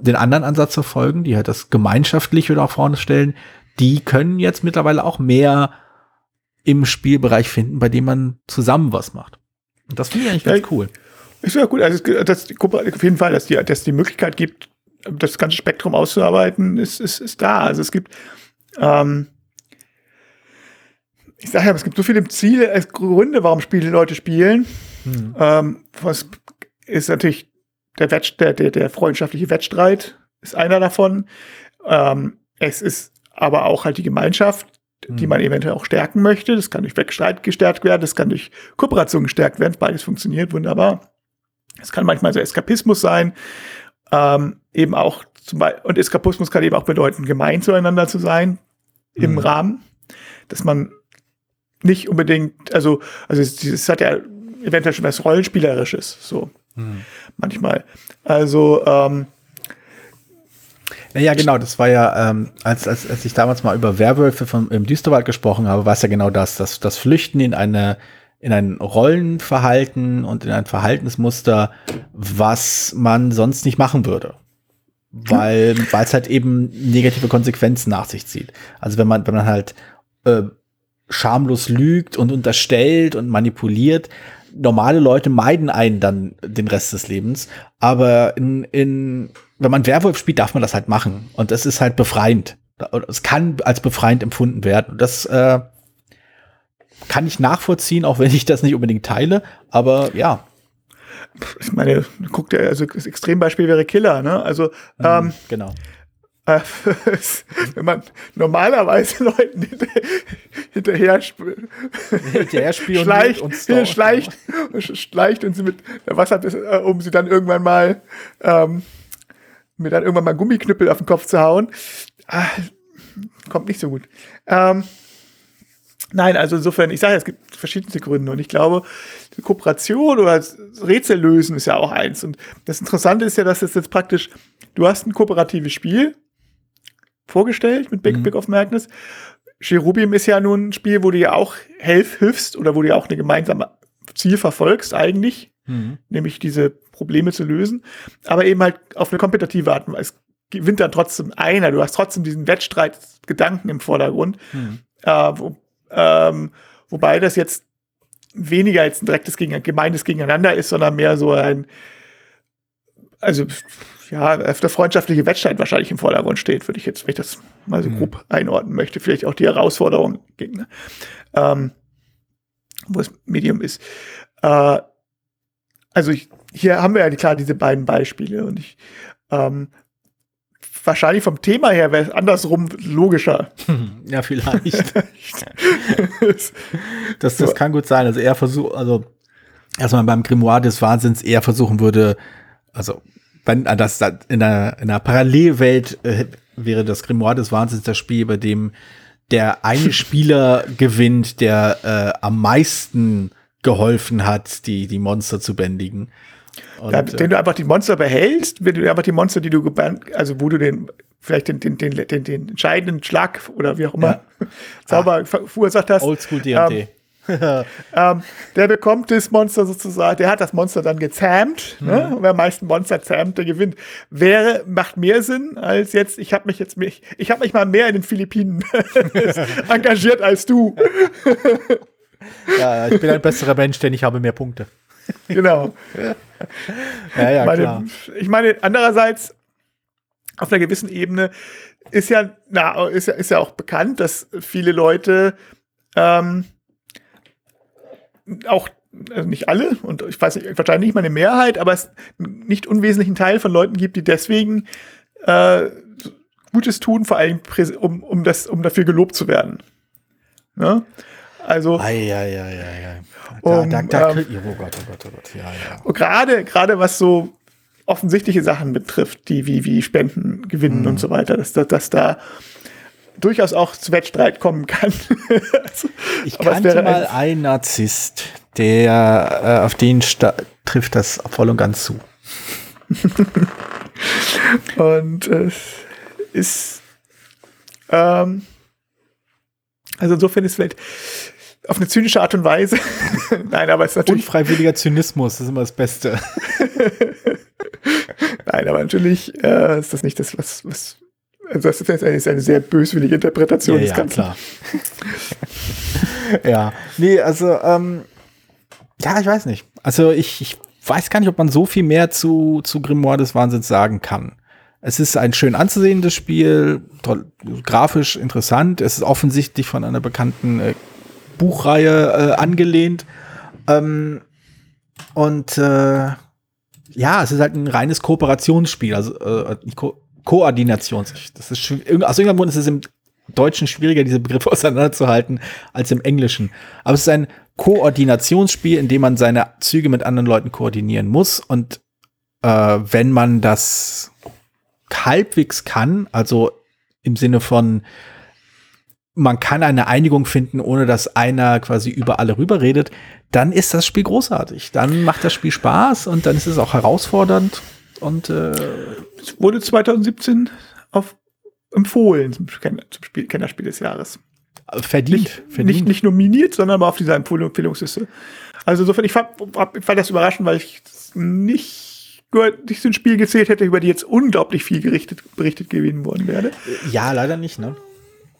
den anderen Ansatz verfolgen, die halt das gemeinschaftliche auch vorne stellen, die können jetzt mittlerweile auch mehr im Spielbereich finden, bei dem man zusammen was macht. Und das finde ich eigentlich ganz ja, cool. Ist ja gut. Also, das, auf jeden Fall, dass die, dass die Möglichkeit gibt, das ganze Spektrum auszuarbeiten, ist, ist, ist da. Also es gibt, ähm, ich sage ja, es gibt so viele Ziele, äh, Gründe, warum Spiele Leute spielen. Hm. Ähm, was ist natürlich der, Wett, der, der, der freundschaftliche Wettstreit ist einer davon. Ähm, es ist aber auch halt die Gemeinschaft, die hm. man eventuell auch stärken möchte. Das kann durch Wettstreit gestärkt werden, das kann durch Kooperation gestärkt werden. Beides funktioniert wunderbar. Es kann manchmal so Eskapismus sein, ähm, eben auch zum Beispiel, und Eskapismus kann eben auch bedeuten, gemein zueinander zu sein im mhm. Rahmen, dass man nicht unbedingt, also, also es, es, hat ja eventuell schon was Rollenspielerisches, so mhm. manchmal. Also, ähm, ja, genau, das war ja, ähm, als, als, als ich damals mal über Werwölfe von, im Düsterwald gesprochen habe, war es ja genau das, das, das Flüchten in eine, in ein Rollenverhalten und in ein Verhaltensmuster, was man sonst nicht machen würde. Weil, weil es halt eben negative Konsequenzen nach sich zieht. Also wenn man, wenn man halt äh, schamlos lügt und unterstellt und manipuliert, normale Leute meiden einen dann den Rest des Lebens. Aber in, in, wenn man Werwolf spielt, darf man das halt machen. Und das ist halt befreiend. Es kann als befreiend empfunden werden. Und das äh, kann ich nachvollziehen, auch wenn ich das nicht unbedingt teile. Aber ja. Ich meine, guck dir, also das Extrembeispiel wäre Killer, ne? Also, mhm, ähm, genau. Äh, wenn man normalerweise Leuten hinterher, hinterher schleicht, und schleicht, schleicht und sie mit Wasser, äh, um sie dann irgendwann mal ähm, mir dann irgendwann mal Gummiknüppel auf den Kopf zu hauen, ah, kommt nicht so gut. Ähm, nein, also insofern, ich sage, es gibt verschiedene Gründe und ich glaube, die Kooperation oder Rätsel lösen ist ja auch eins. Und das Interessante ist ja, dass es jetzt praktisch, du hast ein kooperatives Spiel, vorgestellt mit Big mhm. Big of Magnus. Cherubim ist ja nun ein Spiel, wo du ja auch helf, hilfst oder wo du ja auch eine gemeinsame Ziel verfolgst eigentlich, mhm. nämlich diese Probleme zu lösen, aber eben halt auf eine kompetitive Art. Es gewinnt dann trotzdem einer. Du hast trotzdem diesen Wettstreit-Gedanken im Vordergrund, mhm. äh, wo, ähm, wobei das jetzt weniger als ein direktes Gegen gemeines Gegeneinander ist, sondern mehr so ein also ja, der freundschaftliche Wettstreit wahrscheinlich im Vordergrund steht, würde ich jetzt, wenn ich das mal so mhm. grob einordnen möchte. Vielleicht auch die Herausforderung gegen, ähm, wo es Medium ist. Äh, also ich, hier haben wir ja klar diese beiden Beispiele und ich ähm, wahrscheinlich vom Thema her wäre es andersrum logischer. Ja, vielleicht. das, das kann gut sein. Also er versucht, also erstmal beim Grimoire des Wahnsinns eher versuchen würde, also wenn das in einer, in einer Parallelwelt äh, wäre das Grimoire des Wahnsinns das Spiel, bei dem der eine Spieler gewinnt, der äh, am meisten geholfen hat, die, die Monster zu bändigen. Und, ja, wenn du einfach die Monster behältst, wenn du einfach die Monster, die du gebannt, also wo du den, vielleicht den, den, den, den, den entscheidenden Schlag oder wie auch immer ja. Zauber ah, verursacht hast. Oldschool DD. Ähm, ähm, der bekommt das Monster sozusagen, der hat das Monster dann gezähmt. Ne? Mhm. Ne? Und wer am meisten Monster zähmt, der gewinnt. Wäre, macht mehr Sinn als jetzt, ich habe mich jetzt, mich, ich habe mich mal mehr in den Philippinen engagiert als du. ja, ich bin ein besserer Mensch, denn ich habe mehr Punkte. genau. ja, ja, meine, klar. Ich meine, andererseits, auf einer gewissen Ebene ist ja, na, ist ja, ist ja auch bekannt, dass viele Leute ähm, auch also nicht alle und ich weiß nicht, wahrscheinlich nicht mal eine Mehrheit, aber es nicht unwesentlichen Teil von Leuten gibt, die deswegen äh, Gutes tun, vor allem um, um, das, um dafür gelobt zu werden. Ne? Also. Ei, ei, ei, ei, um, da, da, da ähm, oh Gott, oh Gott, oh Gott, ja, ja. Gerade, gerade was so offensichtliche Sachen betrifft, die wie, wie Spenden gewinnen mm. und so weiter, dass, dass, dass da durchaus auch zu Wettstreit kommen kann. ich kannte mal einen Narzisst, der äh, auf den trifft das voll und ganz zu. und es äh, ist ähm, also insofern ist vielleicht auf eine zynische Art und Weise. Nein, aber es ist natürlich. Unfreiwilliger Zynismus ist immer das Beste. Nein, aber natürlich äh, ist das nicht das, was, was also das ist jetzt eine, ist eine sehr böswillige Interpretation ja, des ja, Ganzen. Klar. ja, nee, also, ähm, ja, ich weiß nicht. Also ich, ich weiß gar nicht, ob man so viel mehr zu, zu Grimoire des Wahnsinns sagen kann. Es ist ein schön anzusehendes Spiel, toll, grafisch interessant. Es ist offensichtlich von einer bekannten äh, Buchreihe äh, angelehnt. Ähm, und äh, ja, es ist halt ein reines Kooperationsspiel, also äh, Ko Koordinations. Das ist aus irgendeinem Grund ist es im Deutschen schwieriger, diese Begriffe auseinanderzuhalten, als im Englischen. Aber es ist ein Koordinationsspiel, in dem man seine Züge mit anderen Leuten koordinieren muss. Und äh, wenn man das halbwegs kann, also im Sinne von man kann eine Einigung finden, ohne dass einer quasi über alle rüber redet, dann ist das Spiel großartig. Dann macht das Spiel Spaß und dann ist es auch herausfordernd. Und äh, es wurde 2017 auf empfohlen zum, zum Spiel, Kennerspiel des Jahres. Verdient nicht, verdient. Nicht, nicht nominiert, sondern aber auf dieser Empfehlungsliste. Also insofern, ich fand, ich fand das überraschend, weil ich nicht gehört, nicht so ein Spiel gezählt hätte, über die jetzt unglaublich viel gerichtet, berichtet gewesen worden wäre. Ja, leider nicht, ne?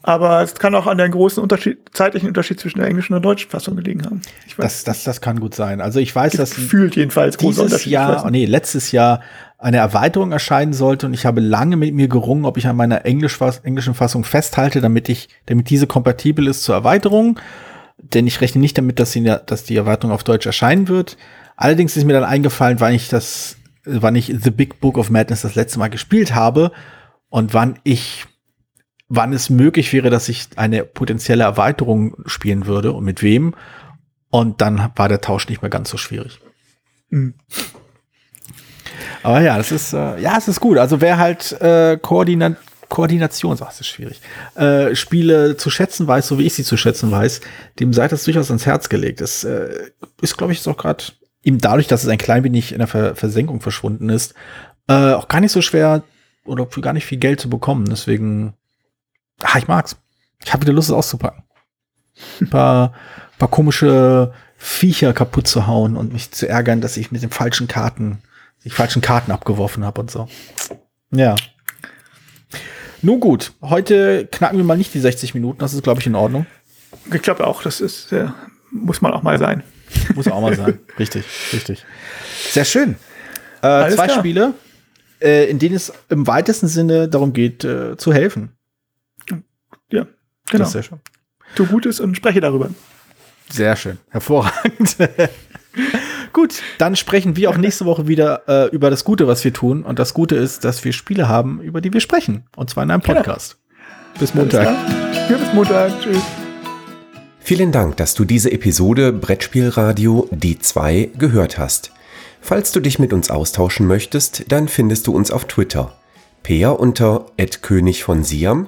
Aber es kann auch an der großen Unterschied, zeitlichen Unterschied zwischen der englischen und der deutschen Fassung gelegen haben. das, das, das kann gut sein. Also ich weiß, dass fühlt jedenfalls dieses Jahr, oh nee, letztes Jahr eine Erweiterung erscheinen sollte und ich habe lange mit mir gerungen, ob ich an meiner Englisch, englischen Fassung festhalte, damit ich, damit diese kompatibel ist zur Erweiterung. Denn ich rechne nicht damit, dass, sie, dass die Erweiterung auf Deutsch erscheinen wird. Allerdings ist mir dann eingefallen, wann ich das, wann ich The Big Book of Madness das letzte Mal gespielt habe und wann ich wann es möglich wäre, dass ich eine potenzielle Erweiterung spielen würde und mit wem. Und dann war der Tausch nicht mehr ganz so schwierig. Mhm. Aber ja, das ist, äh, ja, es ist gut. Also wer halt äh, Koordina Koordination, so ist schwierig, äh, Spiele zu schätzen weiß, so wie ich sie zu schätzen weiß, dem sei das durchaus ans Herz gelegt. Das äh, ist, glaube ich, jetzt auch gerade eben dadurch, dass es ein klein wenig in der Ver Versenkung verschwunden ist, äh, auch gar nicht so schwer oder für gar nicht viel Geld zu bekommen. Deswegen Ah, ich mag's. Ich habe wieder Lust, es auszupacken. Ein paar, paar komische Viecher kaputt zu hauen und mich zu ärgern, dass ich mit den falschen Karten, die falschen Karten abgeworfen habe und so. Ja. Nun gut, heute knacken wir mal nicht die 60 Minuten, das ist, glaube ich, in Ordnung. Ich glaube auch, das ist, ja, muss man auch mal sein. Muss auch mal sein. richtig, richtig. Sehr schön. Äh, zwei klar. Spiele, äh, in denen es im weitesten Sinne darum geht, äh, zu helfen. Genau. Das ist sehr schön. Tu Gutes und spreche darüber. Sehr schön. Hervorragend. Gut, dann sprechen wir auch nächste Woche wieder äh, über das Gute, was wir tun. Und das Gute ist, dass wir Spiele haben, über die wir sprechen. Und zwar in einem genau. Podcast. Genau. Bis Montag. Ja, bis Montag. Tschüss. Vielen Dank, dass du diese Episode Brettspielradio Die 2 gehört hast. Falls du dich mit uns austauschen möchtest, dann findest du uns auf Twitter. Peer unter König von Siam,